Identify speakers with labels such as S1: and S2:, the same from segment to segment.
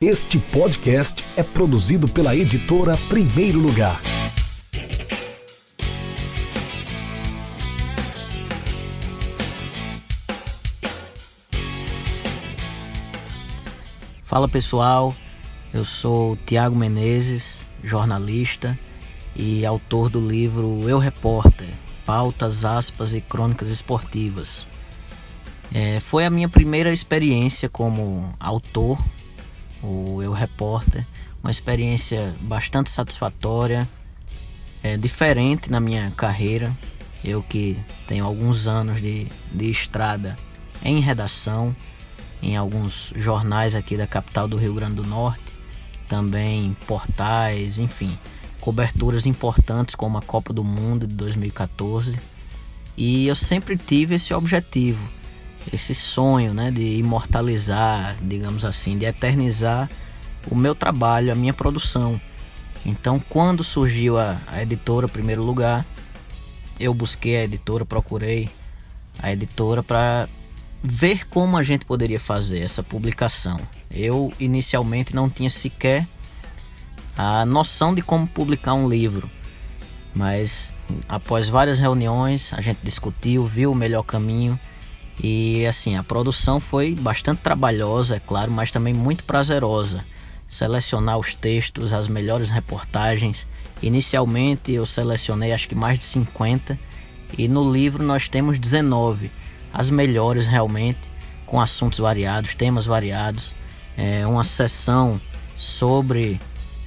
S1: Este podcast é produzido pela editora Primeiro Lugar.
S2: Fala pessoal, eu sou Tiago Menezes, jornalista e autor do livro Eu Repórter, Pautas, Aspas e Crônicas Esportivas. É, foi a minha primeira experiência como autor o Eu Repórter, uma experiência bastante satisfatória, é, diferente na minha carreira. Eu que tenho alguns anos de, de estrada em redação, em alguns jornais aqui da capital do Rio Grande do Norte, também portais, enfim, coberturas importantes como a Copa do Mundo de 2014. E eu sempre tive esse objetivo esse sonho né, de imortalizar, digamos assim, de eternizar o meu trabalho, a minha produção. Então, quando surgiu a, a editora, primeiro lugar, eu busquei a editora, procurei a editora para ver como a gente poderia fazer essa publicação. Eu inicialmente não tinha sequer a noção de como publicar um livro, mas após várias reuniões a gente discutiu, viu o melhor caminho e assim, a produção foi bastante trabalhosa, é claro, mas também muito prazerosa. Selecionar os textos, as melhores reportagens. Inicialmente eu selecionei acho que mais de 50 e no livro nós temos 19, as melhores realmente, com assuntos variados, temas variados. É uma sessão sobre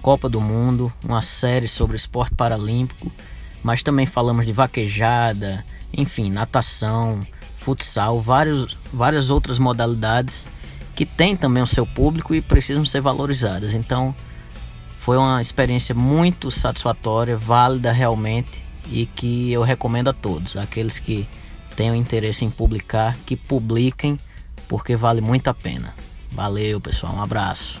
S2: Copa do Mundo, uma série sobre esporte paralímpico, mas também falamos de vaquejada, enfim, natação, futsal, vários, várias outras modalidades que têm também o seu público e precisam ser valorizadas. Então, foi uma experiência muito satisfatória, válida realmente e que eu recomendo a todos, aqueles que tenham interesse em publicar, que publiquem, porque vale muito a pena. Valeu, pessoal, um abraço.